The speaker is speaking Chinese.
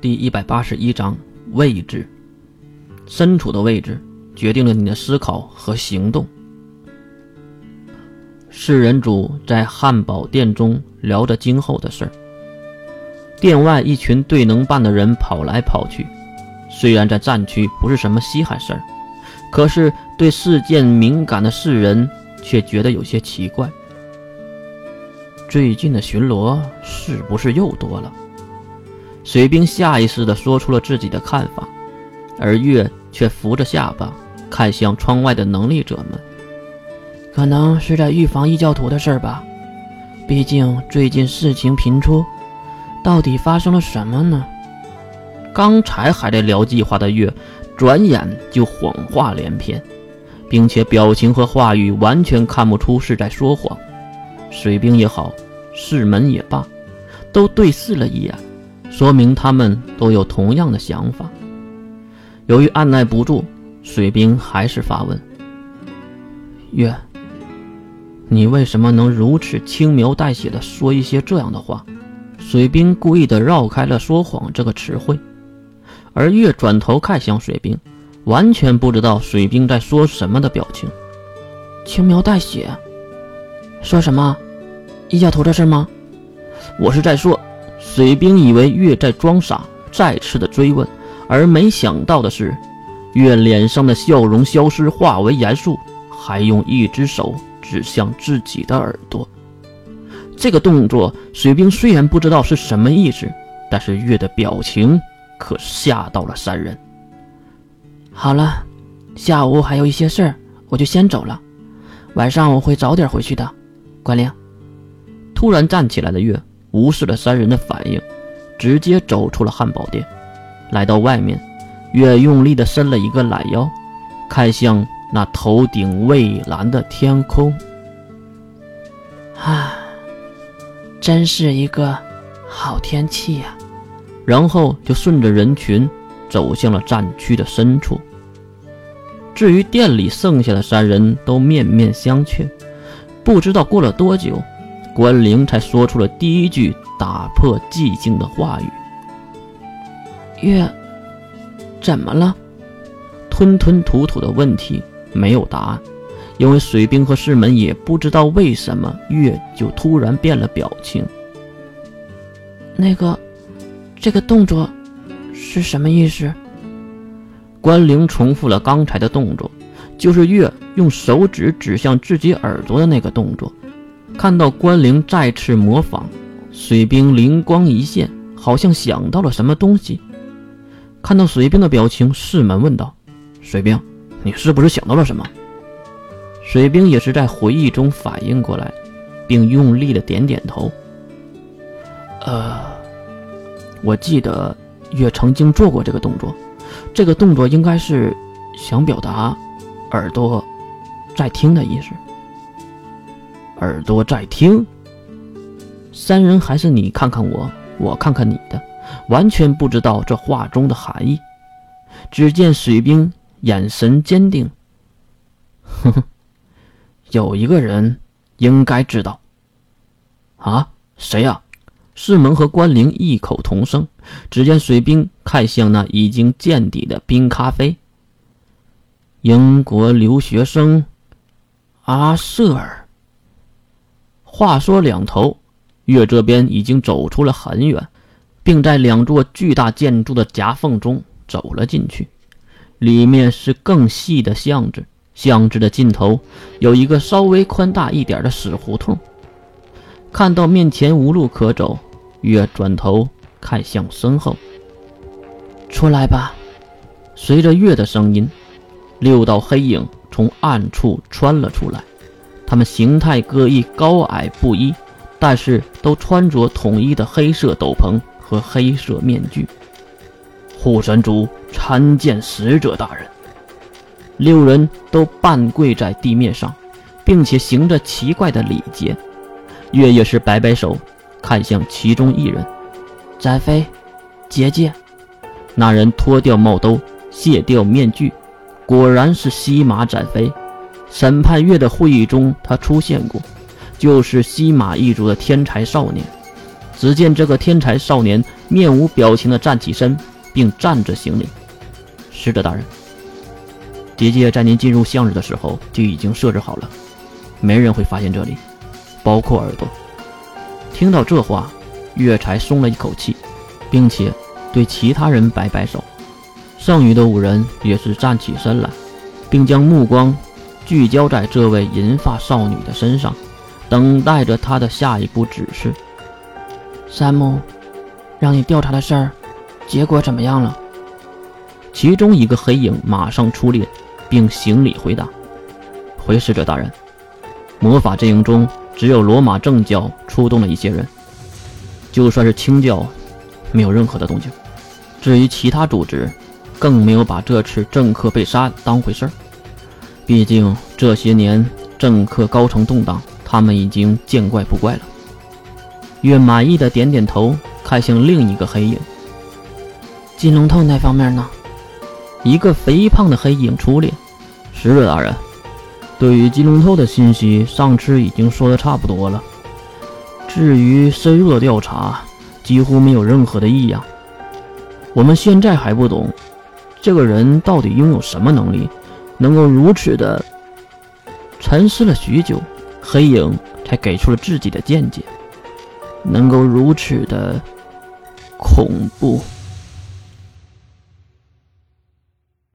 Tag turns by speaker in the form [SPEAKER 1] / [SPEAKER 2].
[SPEAKER 1] 第一百八十一章位置，身处的位置决定了你的思考和行动。四人组在汉堡店中聊着今后的事儿。店外一群对能办的人跑来跑去，虽然在战区不是什么稀罕事儿，可是对事件敏感的世人却觉得有些奇怪。最近的巡逻是不是又多了？水兵下意识地说出了自己的看法，而月却扶着下巴看向窗外的能力者们。
[SPEAKER 2] 可能是在预防异教徒的事儿吧，毕竟最近事情频出，到底发生了什么呢？
[SPEAKER 1] 刚才还在聊计划的月，转眼就谎话连篇，并且表情和话语完全看不出是在说谎。水兵也好，士门也罢，都对视了一眼。说明他们都有同样的想法。由于按耐不住，水兵还是发问：“月，你为什么能如此轻描淡写的说一些这样的话？”水兵故意的绕开了“说谎”这个词汇，而月转头看向水兵，完全不知道水兵在说什么的表情。
[SPEAKER 2] 轻描淡写？说什么？异教徒的事吗？
[SPEAKER 1] 我是在说。水兵以为月在装傻，再次的追问，而没想到的是，月脸上的笑容消失，化为严肃，还用一只手指向自己的耳朵。这个动作，水兵虽然不知道是什么意思，但是月的表情可吓到了三人。
[SPEAKER 2] 好了，下午还有一些事儿，我就先走了。晚上我会早点回去的。关灵，
[SPEAKER 1] 突然站起来的月。无视了三人的反应，直接走出了汉堡店，来到外面，月用力地伸了一个懒腰，看向那头顶蔚蓝的天空。
[SPEAKER 2] 啊，真是一个好天气呀！
[SPEAKER 1] 然后就顺着人群走向了战区的深处。至于店里剩下的三人都面面相觑，不知道过了多久。关灵才说出了第一句打破寂静的话语：“
[SPEAKER 2] 月，怎么了？”
[SPEAKER 1] 吞吞吐吐的问题没有答案，因为水兵和师门也不知道为什么月就突然变了表情。
[SPEAKER 2] 那个，这个动作是什么意思？
[SPEAKER 1] 关灵重复了刚才的动作，就是月用手指指向自己耳朵的那个动作。看到关灵再次模仿，水兵灵光一现，好像想到了什么东西。看到水兵的表情，世门问道：“水兵，你是不是想到了什么？”水兵也是在回忆中反应过来，并用力的点点头：“呃，我记得月曾经做过这个动作，这个动作应该是想表达耳朵在听的意思。”耳朵在听，三人还是你看看我，我看看你的，完全不知道这话中的含义。只见水兵眼神坚定，哼哼，有一个人应该知道。啊，谁呀？世门和关灵异口同声。只见水兵看向那已经见底的冰咖啡。英国留学生阿瑟尔。话说两头，月这边已经走出了很远，并在两座巨大建筑的夹缝中走了进去。里面是更细的巷子，巷子的尽头有一个稍微宽大一点的死胡同。看到面前无路可走，月转头看向身后：“
[SPEAKER 2] 出来吧！”
[SPEAKER 1] 随着月的声音，六道黑影从暗处穿了出来。他们形态各异，高矮不一，但是都穿着统一的黑色斗篷和黑色面具。护神主参见使者大人。六人都半跪在地面上，并且行着奇怪的礼节。月也是摆摆手，看向其中一人：“
[SPEAKER 2] 翟飞，结界。”
[SPEAKER 1] 那人脱掉帽兜，卸掉面具，果然是西马展飞。审判月的会议中，他出现过，就是西马一族的天才少年。只见这个天才少年面无表情地站起身，并站着行礼：“使者大人，结界在您进入向日的时候就已经设置好了，没人会发现这里，包括耳朵。”听到这话，月才松了一口气，并且对其他人摆摆手。剩余的五人也是站起身来，并将目光聚焦在这位银发少女的身上，等待着她的下一步指示。
[SPEAKER 2] 山姆，让你调查的事儿，结果怎么样了？
[SPEAKER 1] 其中一个黑影马上出列，并行礼回答：“回使者大人，魔法阵营中只有罗马正教出动了一些人，就算是清教，没有任何的动静。至于其他组织……”更没有把这次政客被杀当回事儿，毕竟这些年政客高层动荡，他们已经见怪不怪了。月满意的点点头，看向另一个黑影。
[SPEAKER 2] 金龙头那方面呢？
[SPEAKER 1] 一个肥胖的黑影出列。使者大人，对于金龙头的信息，上次已经说的差不多了。至于深入的调查，几乎没有任何的异样。我们现在还不懂。这个人到底拥有什么能力，能够如此的？沉思了许久，黑影才给出了自己的见解：能够如此的恐怖。